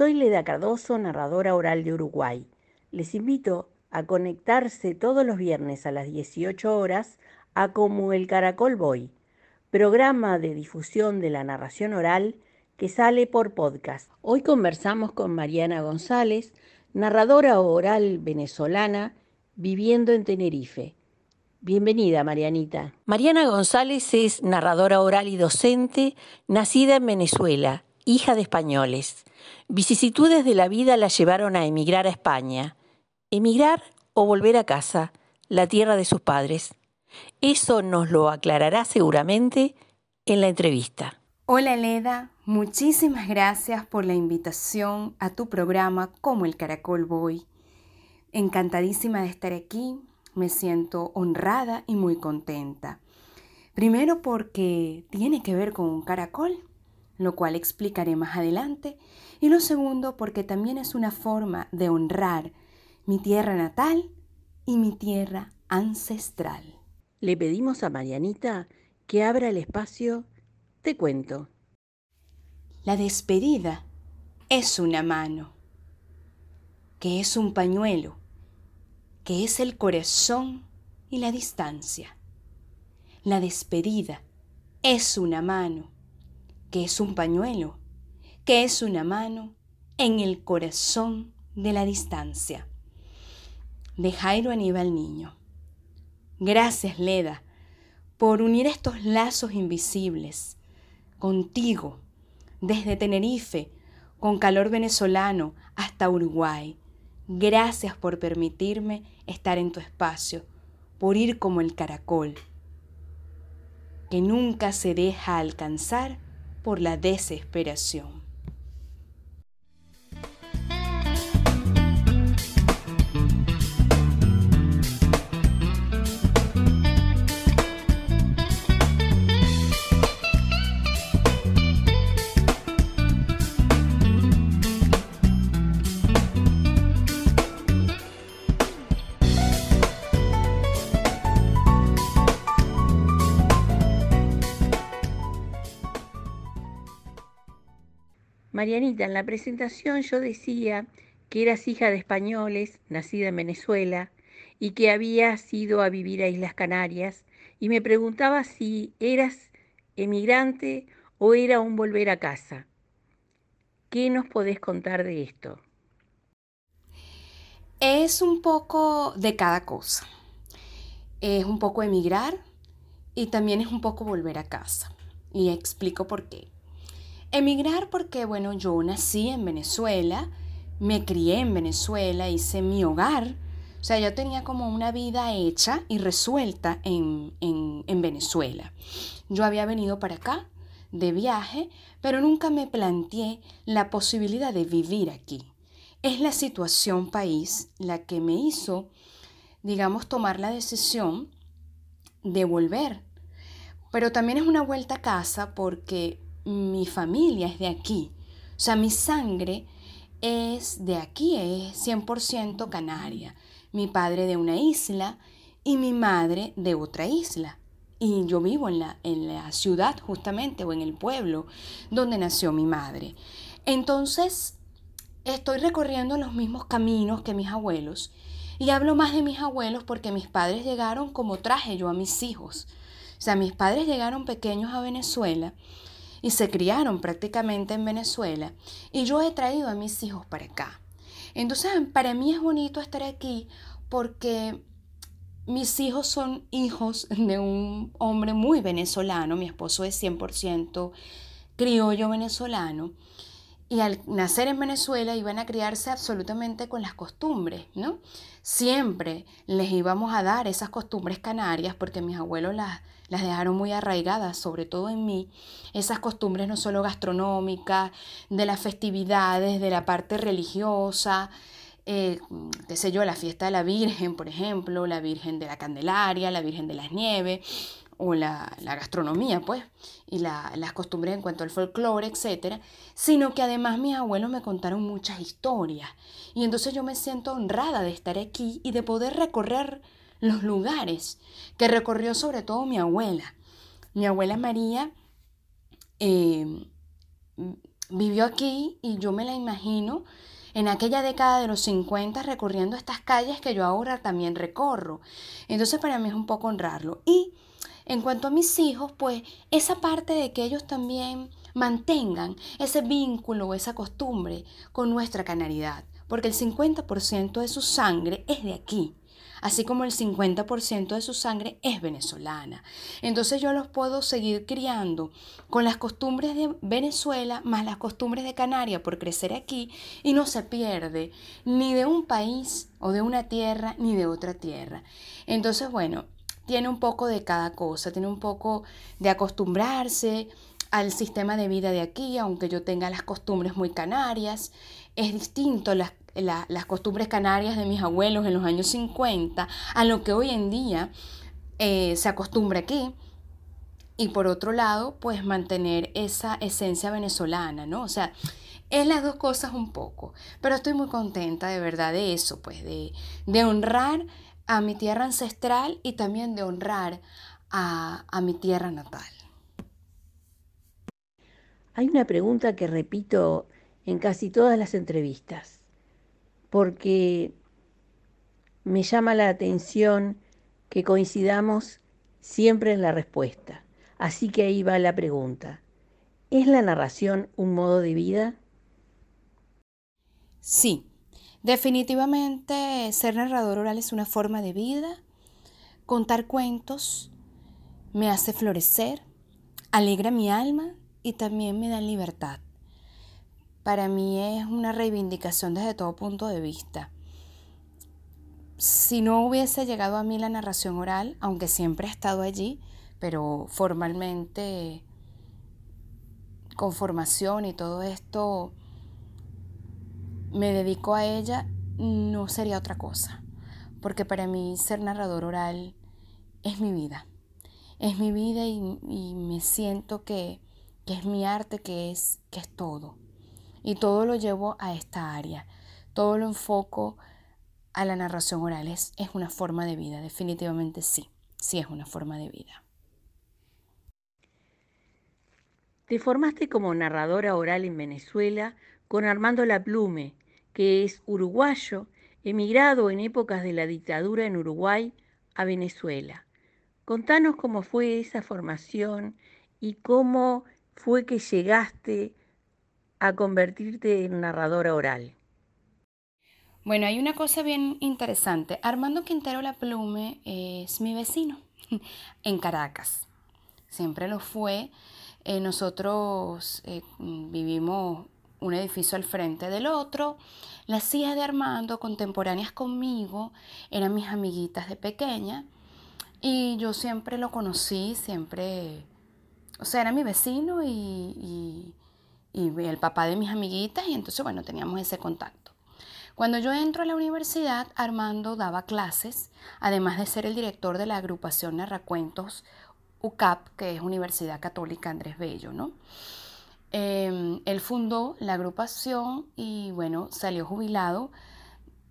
Soy Leda Cardoso, narradora oral de Uruguay. Les invito a conectarse todos los viernes a las 18 horas a Como el Caracol Boy, programa de difusión de la narración oral que sale por podcast. Hoy conversamos con Mariana González, narradora oral venezolana viviendo en Tenerife. Bienvenida, Marianita. Mariana González es narradora oral y docente, nacida en Venezuela, hija de españoles. Vicisitudes de la vida la llevaron a emigrar a España. Emigrar o volver a casa, la tierra de sus padres. Eso nos lo aclarará seguramente en la entrevista. Hola Leda, muchísimas gracias por la invitación a tu programa Como el Caracol Boy. Encantadísima de estar aquí, me siento honrada y muy contenta. Primero porque tiene que ver con un caracol, lo cual explicaré más adelante. Y lo segundo porque también es una forma de honrar mi tierra natal y mi tierra ancestral. Le pedimos a Marianita que abra el espacio Te cuento. La despedida es una mano, que es un pañuelo, que es el corazón y la distancia. La despedida es una mano, que es un pañuelo, que es una mano en el corazón de la distancia. De Jairo Aníbal Niño. Gracias, Leda, por unir estos lazos invisibles contigo, desde Tenerife, con calor venezolano, hasta Uruguay. Gracias por permitirme estar en tu espacio, por ir como el caracol, que nunca se deja alcanzar por la desesperación. Marianita, en la presentación yo decía que eras hija de españoles, nacida en Venezuela, y que habías ido a vivir a Islas Canarias, y me preguntaba si eras emigrante o era un volver a casa. ¿Qué nos podés contar de esto? Es un poco de cada cosa. Es un poco emigrar y también es un poco volver a casa. Y explico por qué. Emigrar porque, bueno, yo nací en Venezuela, me crié en Venezuela, hice mi hogar. O sea, yo tenía como una vida hecha y resuelta en, en Venezuela. Yo había venido para acá de viaje, pero nunca me planteé la posibilidad de vivir aquí. Es la situación país la que me hizo, digamos, tomar la decisión de volver. Pero también es una vuelta a casa porque mi familia es de aquí. O sea, mi sangre es de aquí, es 100% canaria. Mi padre de una isla y mi madre de otra isla. Y yo vivo en la, en la ciudad justamente o en el pueblo donde nació mi madre. Entonces, estoy recorriendo los mismos caminos que mis abuelos. Y hablo más de mis abuelos porque mis padres llegaron como traje yo a mis hijos. O sea, mis padres llegaron pequeños a Venezuela y se criaron prácticamente en Venezuela y yo he traído a mis hijos para acá. Entonces, para mí es bonito estar aquí porque mis hijos son hijos de un hombre muy venezolano, mi esposo es 100% criollo venezolano y al nacer en Venezuela iban a criarse absolutamente con las costumbres, ¿no? Siempre les íbamos a dar esas costumbres canarias porque mis abuelos las, las dejaron muy arraigadas, sobre todo en mí, esas costumbres no solo gastronómicas, de las festividades, de la parte religiosa, eh, qué sé yo, la fiesta de la Virgen, por ejemplo, la Virgen de la Candelaria, la Virgen de las Nieves, o la, gastronomía, pues, y las costumbres en cuanto al folclore, etcétera, sino que además mis abuelos me contaron muchas historias. Y entonces yo me siento honrada de estar aquí y de poder recorrer los lugares que recorrió sobre todo mi abuela. Mi abuela María, eh, vivió aquí y yo me la imagino en aquella década de los 50 recorriendo estas calles que yo ahora también recorro. Entonces para mí es un poco honrarlo. Y en cuanto a mis hijos, pues esa parte de que ellos también mantengan ese vínculo o esa costumbre con nuestra canaridad, porque el 50% de su sangre es de aquí así como el 50% de su sangre es venezolana. Entonces yo los puedo seguir criando con las costumbres de Venezuela más las costumbres de Canarias por crecer aquí y no se pierde ni de un país o de una tierra ni de otra tierra. Entonces, bueno, tiene un poco de cada cosa, tiene un poco de acostumbrarse al sistema de vida de aquí, aunque yo tenga las costumbres muy canarias, es distinto las las costumbres canarias de mis abuelos en los años 50 a lo que hoy en día eh, se acostumbra aquí. Y por otro lado, pues mantener esa esencia venezolana, ¿no? O sea, es las dos cosas un poco. Pero estoy muy contenta de verdad de eso, pues de, de honrar a mi tierra ancestral y también de honrar a, a mi tierra natal. Hay una pregunta que repito en casi todas las entrevistas porque me llama la atención que coincidamos siempre en la respuesta. Así que ahí va la pregunta. ¿Es la narración un modo de vida? Sí, definitivamente ser narrador oral es una forma de vida. Contar cuentos me hace florecer, alegra mi alma y también me da libertad para mí es una reivindicación desde todo punto de vista. Si no hubiese llegado a mí la narración oral, aunque siempre he estado allí, pero formalmente con formación y todo esto me dedico a ella, no sería otra cosa. Porque para mí ser narrador oral es mi vida. Es mi vida y, me siento que, que, es mi arte, que es, que es todo. Y todo lo llevo a esta área. Todo lo enfoco a la narración oral. Es, una forma de vida, definitivamente sí. Sí es una forma de vida. Te formaste como narradora oral en Venezuela con Armando Laplume, que es uruguayo, emigrado en épocas de la dictadura en Uruguay a Venezuela. Contanos cómo fue esa formación y cómo fue que llegaste a convertirte en narradora oral? Bueno, hay una cosa bien interesante. Armando Quintero La Plume es mi vecino en Caracas. Siempre lo fue. Eh, nosotros eh, vivimos un edificio al frente del otro. Las hijas de Armando, contemporáneas conmigo, eran mis amiguitas de pequeña. Y yo siempre lo conocí, siempre, o sea, era mi vecino y y el papá de mis amiguitas y entonces, bueno, teníamos ese contacto. Cuando yo entro a la universidad, Armando daba clases, además de ser el director de la agrupación Narracuentos UCAP, que es Universidad Católica Andrés Bello, ¿no? Em, él fundó la agrupación y, bueno, salió jubilado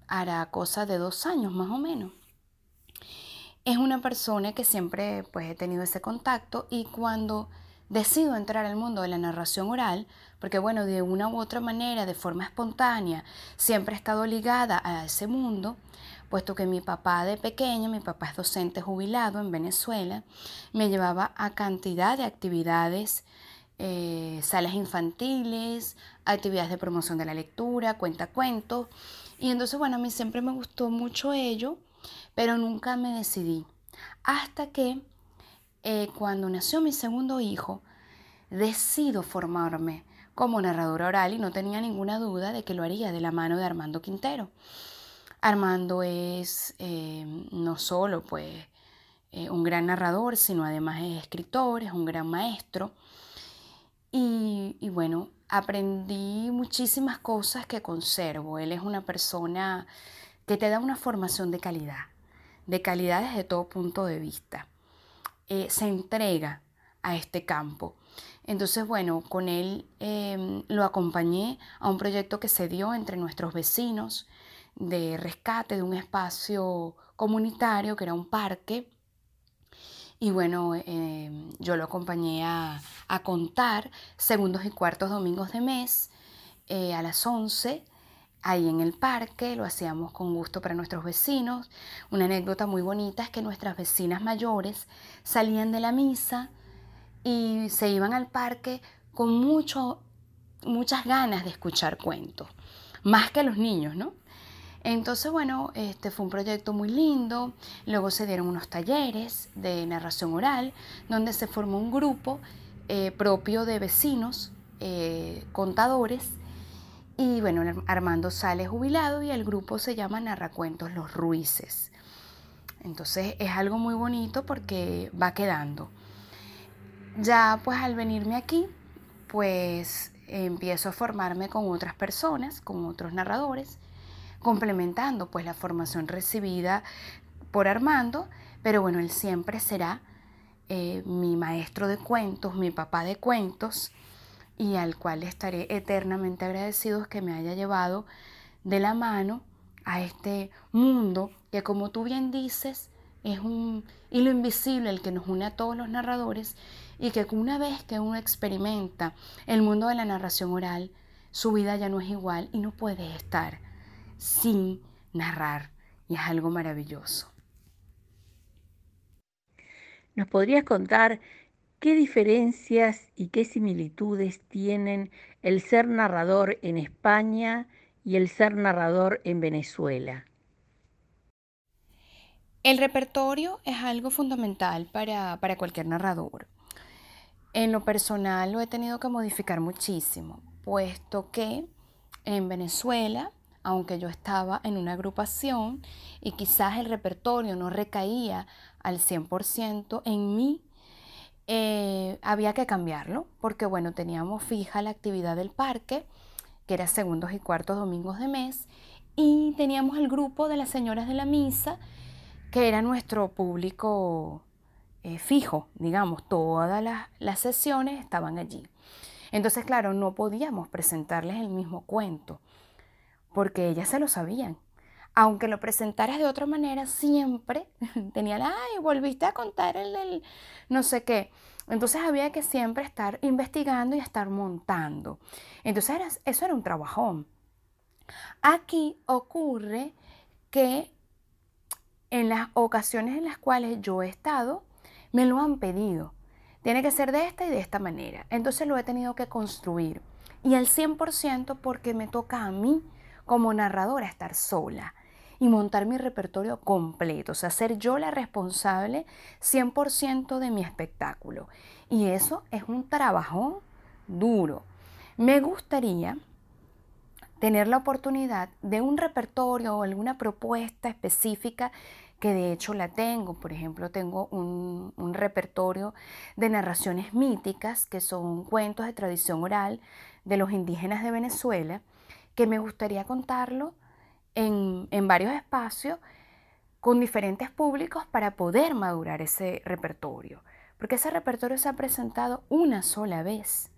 hará cosa de dos años más o menos. Es una persona que siempre pues he tenido ese contacto y cuando decido entrar al mundo de la narración oral, porque bueno, de una u otra manera, de forma espontánea, siempre he estado ligada a ese mundo, puesto que mi papá de pequeño, mi papá es docente jubilado en Venezuela, me llevaba a cantidad de actividades, eh, salas infantiles, actividades de promoción de la lectura, cuenta cuentos, y entonces bueno, a mí siempre me gustó mucho ello, pero nunca me decidí, hasta que eh, cuando nació mi segundo hijo, decido formarme como narradora oral y no tenía ninguna duda de que lo haría de la mano de Armando Quintero. Armando es eh, no solo pues eh, un gran narrador, sino además es escritor, es un gran maestro. Y, y, bueno, aprendí muchísimas cosas que conservo. Él es una persona que te da una formación de calidad, de calidad desde todo punto de vista. Eh, se entrega a este campo. Entonces, bueno, con él em, lo acompañé a un proyecto que se dio entre nuestros vecinos de rescate de un espacio comunitario que era un parque. Y bueno, eh, yo lo acompañé a, contar segundos y cuartos domingos de mes eh, a las 11 ahí en el parque, lo hacíamos con gusto para nuestros vecinos. Una anécdota muy bonita es que nuestras vecinas mayores salían de la misa y se iban al parque con mucho, muchas ganas de escuchar cuentos, más que los niños, ¿no? Entonces, bueno, este fue un proyecto muy lindo. Luego se dieron unos talleres de narración oral, donde se formó un grupo eh, propio de vecinos, eh, contadores, y bueno, Armando sale jubilado y el grupo se llama Narracuentos Los Ruices. Entonces es algo muy bonito porque va quedando. Ya pues al venirme aquí, pues empiezo a formarme con otras personas, con otros narradores, complementando pues la formación recibida por Armando, pero bueno, él siempre será eh, mi maestro de cuentos, mi papá de cuentos, y al cual estaré eternamente agradecidos que me haya llevado de la mano a este mundo que como tú bien dices es un hilo invisible el que nos une a todos los narradores y que una vez que uno experimenta el mundo de la narración oral, su vida ya no es igual y no puede estar sin narrar y es algo maravilloso. ¿Nos podrías contar ¿Qué diferencias y qué similitudes tienen el ser narrador en España y el ser narrador en Venezuela? El repertorio es algo fundamental para, para, cualquier narrador. En lo personal lo he tenido que modificar muchísimo, puesto que en Venezuela, aunque yo estaba en una agrupación y quizás el repertorio no recaía al 100% en mí, eh, había que cambiarlo porque bueno, teníamos fija la actividad del parque, que era segundos y cuartos domingos de mes, y teníamos el grupo de las señoras de la misa, que era nuestro público eh, fijo, digamos, todas las, las sesiones estaban allí. Entonces, claro, no podíamos presentarles el mismo cuento, porque ellas se lo sabían aunque lo presentaras de otra manera, siempre tenían, ay, volviste a contar el, no sé qué. Entonces había que siempre estar investigando y estar montando. Entonces eso era un trabajón. Aquí ocurre que en las ocasiones en las cuales yo he estado, me lo han pedido. Tiene que ser de esta y de esta manera. Entonces lo he tenido que construir. Y al 100% porque me toca a mí como narradora estar sola y montar mi repertorio completo, o sea, ser yo la responsable 100% de mi espectáculo. Y eso es un trabajo duro. Me gustaría tener la oportunidad de un repertorio o alguna propuesta específica que de hecho la tengo. Por ejemplo, tengo un, un, repertorio de narraciones míticas, que son cuentos de tradición oral de los indígenas de Venezuela, que me gustaría contarlo en, varios espacios con diferentes públicos para poder madurar ese repertorio. Porque ese repertorio se ha presentado una sola vez.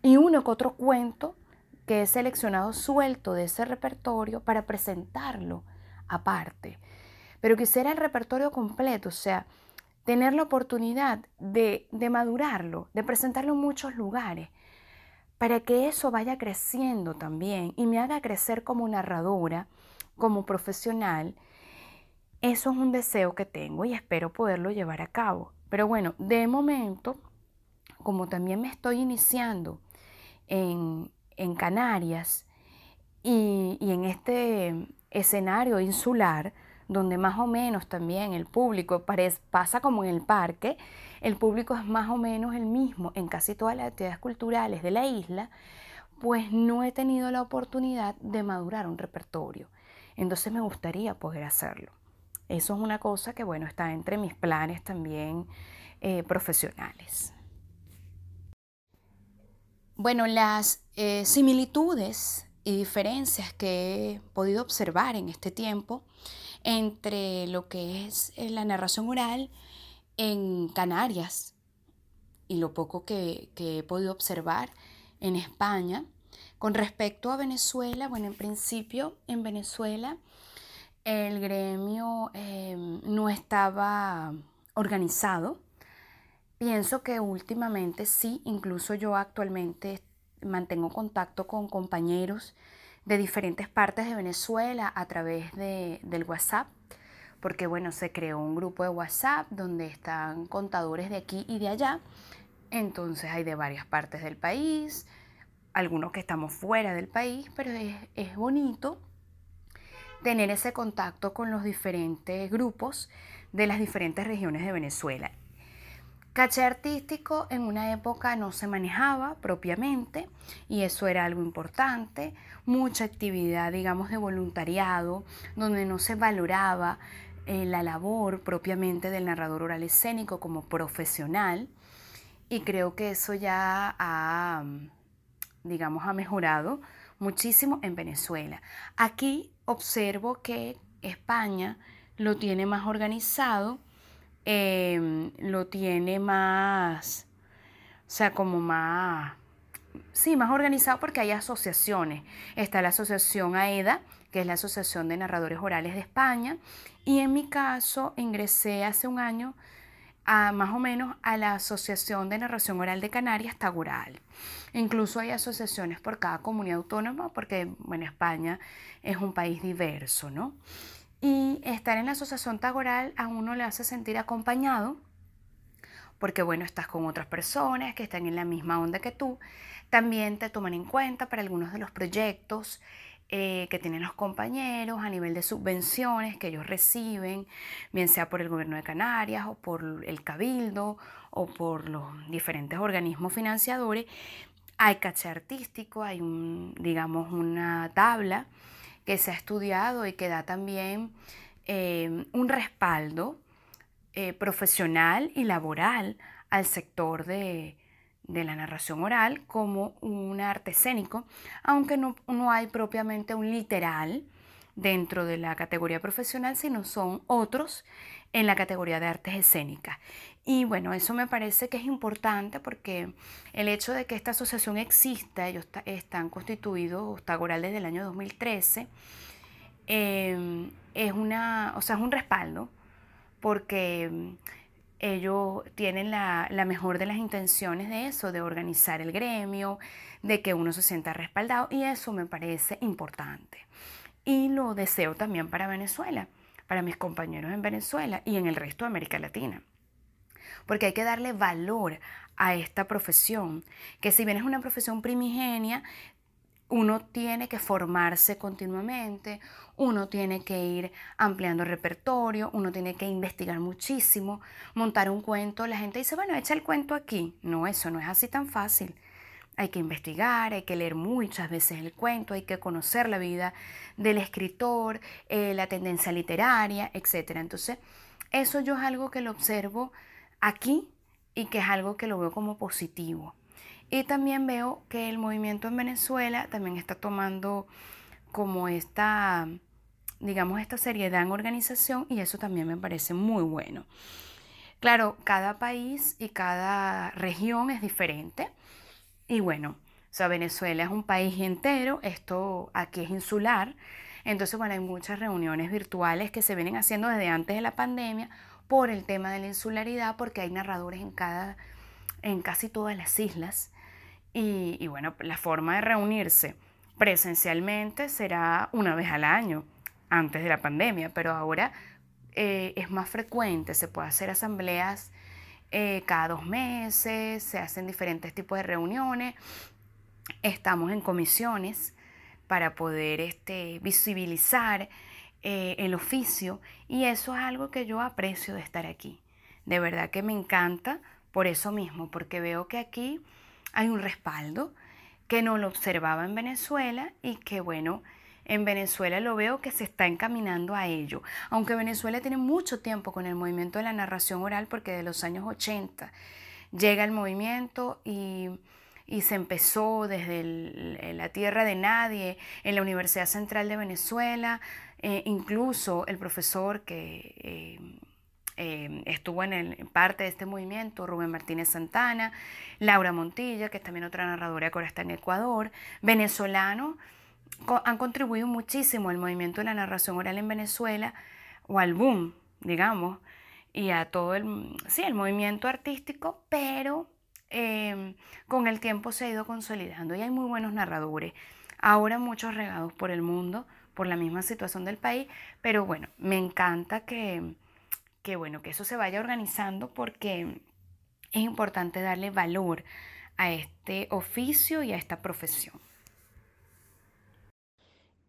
Y uno que otro cuento que he seleccionado suelto de ese repertorio para presentarlo aparte. Pero quisiera el repertorio completo, o sea, tener la oportunidad de, de madurarlo, de presentarlo en muchos lugares, para que eso vaya creciendo también y me haga crecer como narradora, como profesional, eso es un deseo que tengo y espero poderlo llevar a cabo. Pero bueno, de momento, como también me estoy iniciando en, Canarias y, y en este escenario insular, donde más o menos también el público pasa como en el parque, el público es más o menos el mismo en casi todas las actividades culturales de la isla, pues no he tenido la oportunidad de madurar un repertorio. Entonces me gustaría poder hacerlo. Eso es una cosa que, bueno, está entre mis planes también eh, profesionales. Bueno, las eh, similitudes y diferencias que he podido observar en este tiempo entre lo que es eh, la narración oral en Canarias y lo poco que, he podido observar en España. Con respecto a Venezuela, bueno, en principio en Venezuela el gremio em, no estaba organizado. Pienso que últimamente sí, incluso yo actualmente mantengo contacto con compañeros de diferentes partes de Venezuela a través de, del WhatsApp, porque bueno, se creó un grupo de WhatsApp donde están contadores de aquí y de allá, entonces hay de varias partes del país, algunos que estamos fuera del país, pero es, es bonito tener ese contacto con los diferentes grupos de las diferentes regiones de Venezuela. Caché artístico en una época no se manejaba propiamente y eso era algo importante. Mucha actividad, digamos, de voluntariado, donde no se valoraba eh, la labor propiamente del narrador oral escénico como profesional. Y creo que eso ya ha, digamos, ha mejorado muchísimo en Venezuela. Aquí observo que España lo tiene más organizado Em, lo tiene más, o sea, como más, sí, más organizado porque hay asociaciones. Está la asociación AEDA, que es la Asociación de Narradores Orales de España, y en mi caso ingresé hace un año a, más o menos a la Asociación de Narración Oral de Canarias, Tagural. Incluso hay asociaciones por cada comunidad autónoma, porque bueno, España es un país diverso, ¿no? Y estar en la asociación tagoral a uno le hace sentir acompañado, porque bueno, estás con otras personas que están en la misma onda que tú. También te toman en cuenta para algunos de los proyectos eh, que tienen los compañeros a nivel de subvenciones que ellos reciben, bien sea por el gobierno de Canarias o por el cabildo o por los diferentes organismos financiadores. Hay caché artístico, hay digamos, una tabla que se ha estudiado y que da también eh, un respaldo eh, profesional y laboral al sector de, la narración oral como un arte escénico, aunque no, no hay propiamente un literal dentro de la categoría profesional, sino son otros en la categoría de artes escénicas. Y bueno, eso me parece que es importante porque el hecho de que esta asociación exista, ellos están constituidos, Tagoral desde el año 2013, em, es, una, o sea, es un respaldo porque ellos tienen la, la, mejor de las intenciones de eso, de organizar el gremio, de que uno se sienta respaldado y eso me parece importante. Y lo deseo también para Venezuela, para mis compañeros en Venezuela y en el resto de América Latina porque hay que darle valor a esta profesión, que si bien es una profesión primigenia, uno tiene que formarse continuamente, uno tiene que ir ampliando el repertorio, uno tiene que investigar muchísimo, montar un cuento. La gente dice, bueno, echa el cuento aquí. No, eso no es así tan fácil. Hay que investigar, hay que leer muchas veces el cuento, hay que conocer la vida del escritor, eh, la tendencia literaria, etc. Entonces, eso yo es algo que lo observo aquí y que es algo que lo veo como positivo. Y también veo que el movimiento en Venezuela también está tomando como esta, digamos, esta seriedad en organización y eso también me parece muy bueno. Claro, cada país y cada región es diferente y bueno, o sea, Venezuela es un país entero, esto aquí es insular, entonces bueno, hay muchas reuniones virtuales que se vienen haciendo desde antes de la pandemia por el tema de la insularidad, porque hay narradores en, cada, en casi todas las islas. Y, bueno, la forma de reunirse presencialmente será una vez al año, antes de la pandemia, pero ahora eh, es más frecuente, se puede hacer asambleas eh, cada dos meses, se hacen diferentes tipos de reuniones, estamos en comisiones para poder este, visibilizar eh, el oficio y eso es algo que yo aprecio de estar aquí. De verdad que me encanta por eso mismo, porque veo que aquí hay un respaldo que no lo observaba en Venezuela y que bueno, en Venezuela lo veo que se está encaminando a ello. Aunque Venezuela tiene mucho tiempo con el movimiento de la narración oral porque de los años 80 llega el movimiento y, se empezó desde la tierra de nadie en la Universidad Central de Venezuela eh, incluso el profesor que eh, eh, estuvo en, parte de este movimiento, Rubén Martínez Santana, Laura Montilla, que es también otra narradora que ahora está en Ecuador, venezolano, han contribuido muchísimo al movimiento de la narración oral en Venezuela, o al boom, digamos, y a todo el, sí, el movimiento artístico, pero em, con el tiempo se ha ido consolidando y hay muy buenos narradores. Ahora muchos regados por el mundo, por la misma situación del país, pero bueno, me encanta que, que, bueno, que eso se vaya organizando porque es importante darle valor a este oficio y a esta profesión.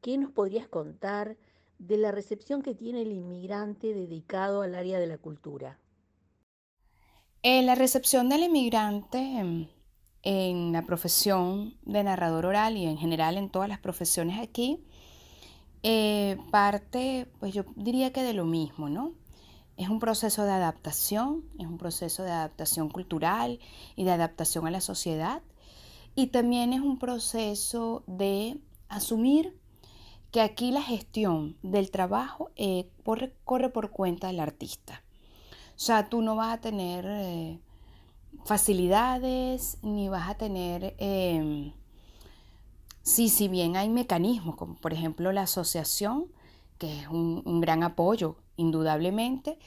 ¿Qué nos podrías contar de la recepción que tiene el inmigrante dedicado al área de la cultura? Eh, la recepción del inmigrante en, en la profesión de narrador oral y en general en todas las profesiones aquí eh, parte, pues yo diría que de lo mismo, ¿no? Es un proceso de adaptación, es un proceso de adaptación cultural y de adaptación a la sociedad. Y también es un proceso de asumir que aquí la gestión del trabajo eh, corre, por cuenta del artista. O sea, tú no vas a tener eh, facilidades ni vas a tener em, Sí, si bien hay mecanismos, como por ejemplo la asociación, que es un, gran apoyo, indudablemente,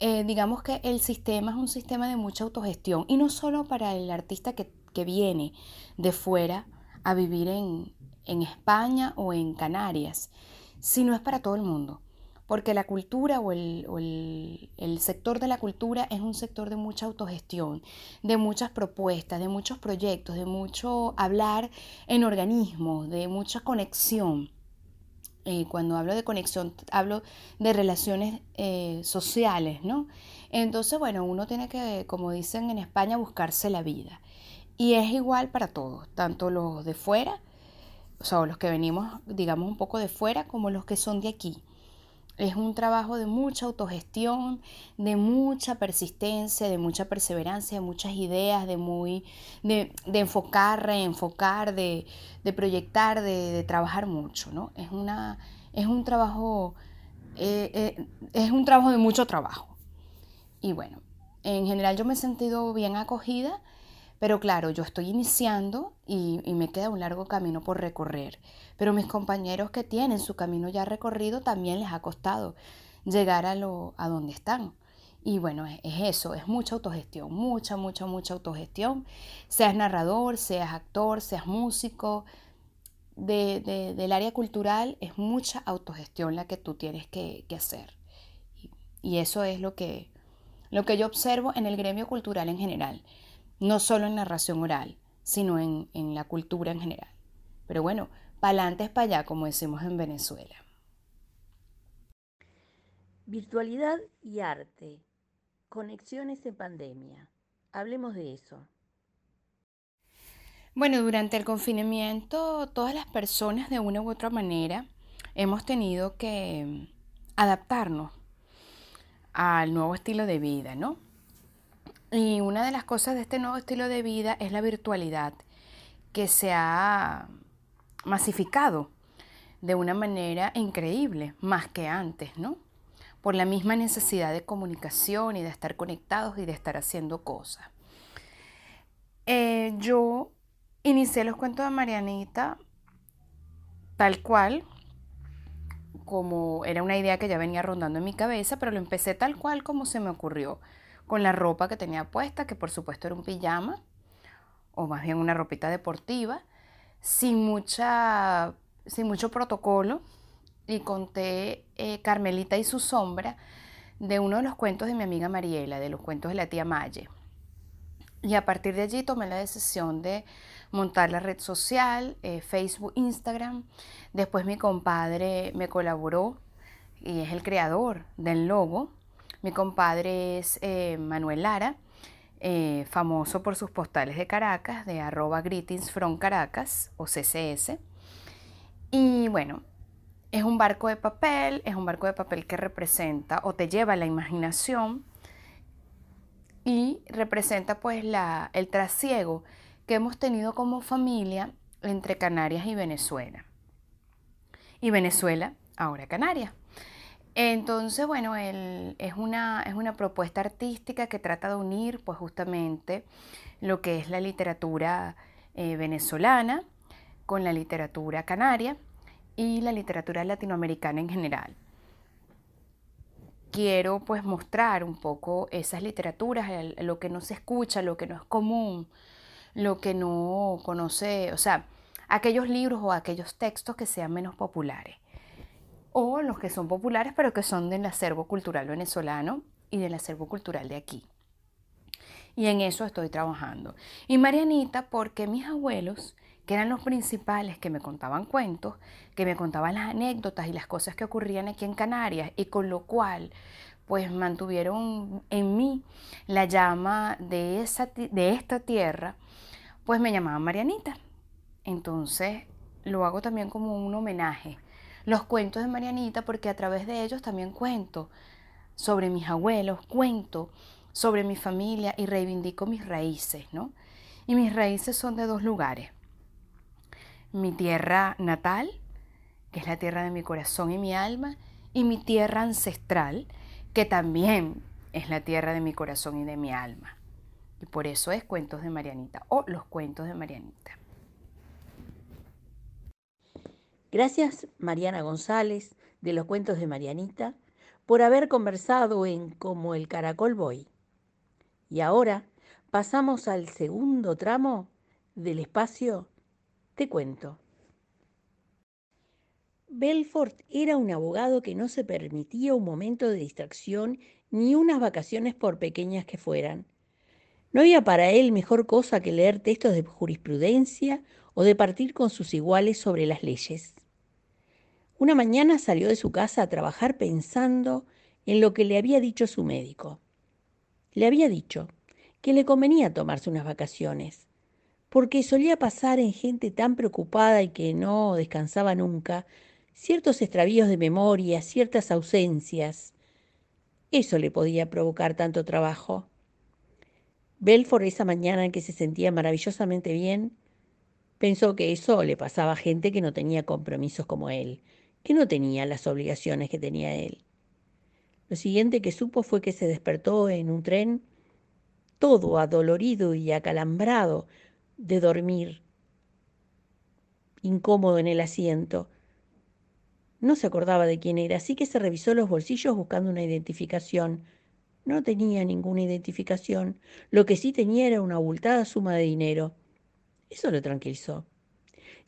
eh, digamos que el sistema es un sistema de mucha autogestión y no solo para el artista que, viene de fuera a vivir en, en España o en Canarias, sino es para todo el mundo porque la cultura o, el, sector de la cultura es un sector de mucha autogestión, de muchas propuestas, de muchos proyectos, de mucho hablar en organismos, de mucha conexión. Eh, cuando hablo de conexión, hablo de relaciones eh, sociales, ¿no? Entonces, bueno, uno tiene que, como dicen en España, buscarse la vida. Y es igual para todos, tanto los de fuera, o sea, los que venimos, digamos, un poco de fuera, como los que son de aquí. Es un trabajo de mucha autogestión, de mucha persistencia, de mucha perseverancia, de muchas ideas, de, muy, de, enfocar, reenfocar, de, proyectar, de, trabajar mucho, ¿no? Es, una, es un trabajo, eh, eh, es un trabajo de mucho trabajo. Y bueno, en general yo me he sentido bien acogida pero claro, yo estoy iniciando y, me queda un largo camino por recorrer. Pero mis compañeros que tienen su camino ya recorrido también les ha costado llegar a, lo, a donde están. Y bueno, es, eso, es mucha autogestión, mucha, mucha, mucha autogestión. Seas narrador, seas actor, seas músico, del área cultural es mucha autogestión la que tú tienes que, hacer. Y, y, eso es lo que, lo que yo observo en el gremio cultural en general no solo en narración oral, sino en, la cultura en general. Pero bueno, pa'lante es para allá, como decimos en Venezuela. Virtualidad y arte. Conexiones en pandemia. Hablemos de eso. Bueno, durante el confinamiento todas las personas de una u otra manera hemos tenido que adaptarnos al nuevo estilo de vida, ¿no? Y una de las cosas de este nuevo estilo de vida es la virtualidad, que se ha masificado de una manera increíble, más que antes, ¿no? Por la misma necesidad de comunicación y de estar conectados y de estar haciendo cosas. Eh, yo inicié los cuentos de Marianita tal cual, como era una idea que ya venía rondando en mi cabeza, pero lo empecé tal cual como se me ocurrió con la ropa que tenía puesta, que por supuesto era un pijama, o más bien una ropita deportiva, sin, mucha, sin mucho protocolo, y conté eh, Carmelita y su sombra de uno de los cuentos de mi amiga Mariela, de los cuentos de la tía Maye. Y a partir de allí tomé la decisión de montar la red social, eh, Facebook, Instagram. Después mi compadre me colaboró y es el creador del logo mi compadre es eh, Manuel Lara, eh, famoso por sus postales de Caracas, de arroba greetings from Caracas o CCS. Y bueno, es un barco de papel, es un barco de papel que representa o te lleva la imaginación y representa pues la, el trasiego que hemos tenido como familia entre Canarias y Venezuela. Y Venezuela, ahora Canarias. Entonces, bueno, es, una, es una propuesta artística que trata de unir pues justamente lo que es la literatura eh, venezolana con la literatura canaria y la literatura latinoamericana en general. quiero pues mostrar un poco esas literaturas, lo que no se escucha, lo que no es común, lo que no conoce, o sea, aquellos libros o aquellos textos que sean menos populares o los que son populares pero que son del acervo cultural venezolano y del acervo cultural de aquí. Y en eso estoy trabajando. Y Marianita, porque mis abuelos, que eran los principales que me contaban cuentos, que me contaban las anécdotas y las cosas que ocurrían aquí en Canarias, y con lo cual pues mantuvieron en mí la llama de, esa, de esta tierra, pues me llamaban Marianita. Entonces lo hago también como un homenaje. Los cuentos de Marianita porque a través de ellos también cuento sobre mis abuelos, cuento sobre mi familia y reivindico mis raíces, ¿no? Y mis raíces son de dos lugares. Mi tierra natal, que es la tierra de mi corazón y mi alma, y mi tierra ancestral, que también es la tierra de mi corazón y de mi alma. Y por eso es Cuentos de Marianita o Los Cuentos de Marianita. Gracias, Mariana González, de los Cuentos de Marianita, por haber conversado en Como el Caracol Boy. Y ahora pasamos al segundo tramo del espacio Te cuento. Belfort era un abogado que no se permitía un momento de distracción ni unas vacaciones por pequeñas que fueran. No había para él mejor cosa que leer textos de jurisprudencia o de partir con sus iguales sobre las leyes. Una mañana salió de su casa a trabajar pensando en lo que le había dicho su médico. Le había dicho que le convenía tomarse unas vacaciones, porque solía pasar en gente tan preocupada y que no descansaba nunca, ciertos extravíos de memoria, ciertas ausencias. Eso le podía provocar tanto trabajo. Belfort esa mañana en que se sentía maravillosamente bien, pensó que eso le pasaba a gente que no tenía compromisos como él, que no tenía las obligaciones que tenía él. Lo siguiente que supo fue que se despertó en un tren todo adolorido y acalambrado de dormir, incómodo en el asiento. No se acordaba de quién era, así que se revisó los bolsillos buscando una identificación. No tenía ninguna identificación. Lo que sí tenía era una abultada suma de dinero. Eso lo tranquilizó.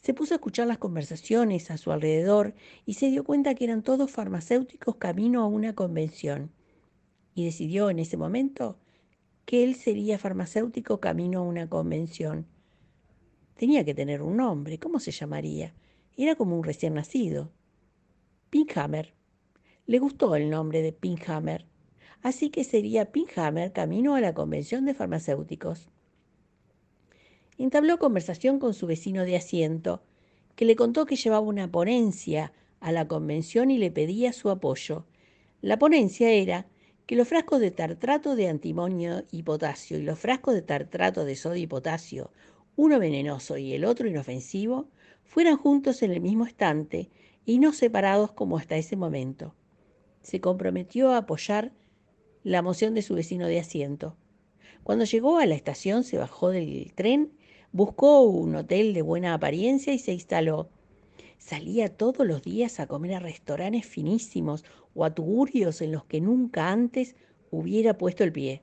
Se puso a escuchar las conversaciones a su alrededor y se dio cuenta que eran todos farmacéuticos camino a una convención. Y decidió en ese momento que él sería farmacéutico camino a una convención. Tenía que tener un nombre. ¿Cómo se llamaría? Era como un recién nacido. Pinkhammer. Le gustó el nombre de Pinkhammer. Así que sería Pinkhammer camino a la convención de farmacéuticos entabló conversación con su vecino de asiento, que le contó que llevaba una ponencia a la convención y le pedía su apoyo. La ponencia era que los frascos de tartrato de antimonio y potasio y los frascos de tartrato de sodio y potasio, uno venenoso y el otro inofensivo, fueran juntos en el mismo estante y no separados como hasta ese momento. Se comprometió a apoyar la moción de su vecino de asiento. Cuando llegó a la estación se bajó del tren Buscó un hotel de buena apariencia y se instaló. Salía todos los días a comer a restaurantes finísimos o a tugurios en los que nunca antes hubiera puesto el pie.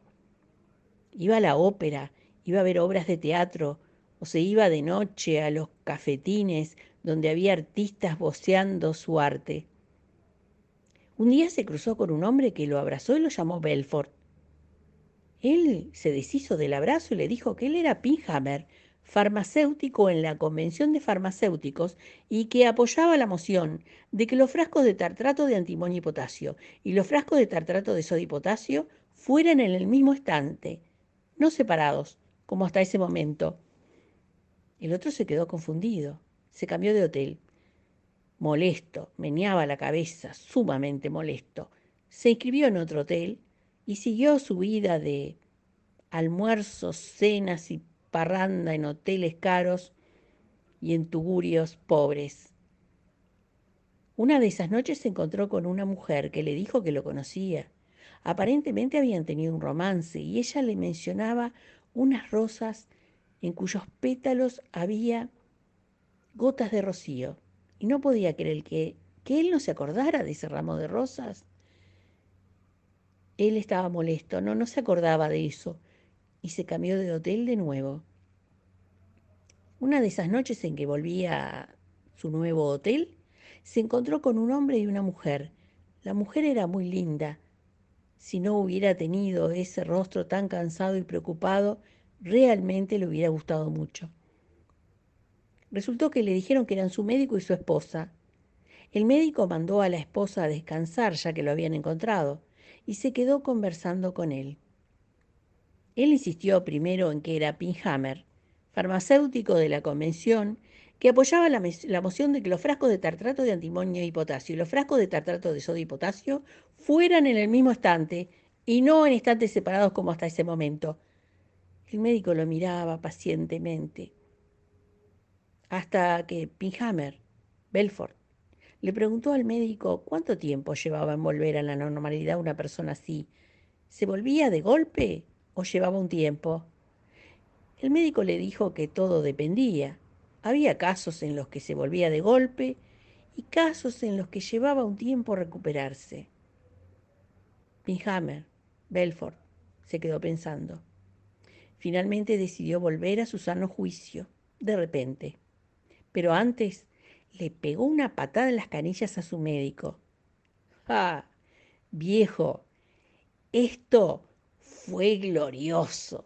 Iba a la ópera, iba a ver obras de teatro, o se iba de noche a los cafetines donde había artistas voceando su arte. Un día se cruzó con un hombre que lo abrazó y lo llamó Belfort. Él se deshizo del abrazo y le dijo que él era Pinhammer, farmacéutico en la Convención de Farmacéuticos y que apoyaba la moción de que los frascos de tartrato de antimonio y potasio y los frascos de tartrato de sodio y potasio fueran en el mismo estante, no separados, como hasta ese momento. El otro se quedó confundido, se cambió de hotel. Molesto, meneaba la cabeza, sumamente molesto. Se inscribió en otro hotel y siguió su vida de almuerzos, cenas y parranda en hoteles caros y en tugurios pobres. Una de esas noches se encontró con una mujer que le dijo que lo conocía. Aparentemente habían tenido un romance y ella le mencionaba unas rosas en cuyos pétalos había gotas de rocío. Y no podía creer que, que él no se acordara de ese ramo de rosas. Él estaba molesto, no, no se acordaba de eso, y se cambió de hotel de nuevo. Una de esas noches en que volvía a su nuevo hotel, se encontró con un hombre y una mujer. La mujer era muy linda. Si no hubiera tenido ese rostro tan cansado y preocupado, realmente le hubiera gustado mucho. Resultó que le dijeron que eran su médico y su esposa. El médico mandó a la esposa a descansar ya que lo habían encontrado y se quedó conversando con él. Él insistió primero en que era Pinhammer, farmacéutico de la convención, que apoyaba la, la, moción de que los frascos de tartrato de antimonio y potasio y los frascos de tartrato de sodio y potasio fueran en el mismo estante y no en estantes separados como hasta ese momento. El médico lo miraba pacientemente hasta que Pinhammer, Belfort, le preguntó al médico cuánto tiempo llevaba en volver a la normalidad una persona así. ¿Se volvía de golpe o llevaba un tiempo? El médico le dijo que todo dependía. Había casos en los que se volvía de golpe y casos en los que llevaba un tiempo recuperarse. Pinhammer, Belfort, se quedó pensando. Finalmente decidió volver a su sano juicio, de repente pero antes le pegó una patada en las canillas a su médico. ¡Ah! Viejo, esto fue glorioso.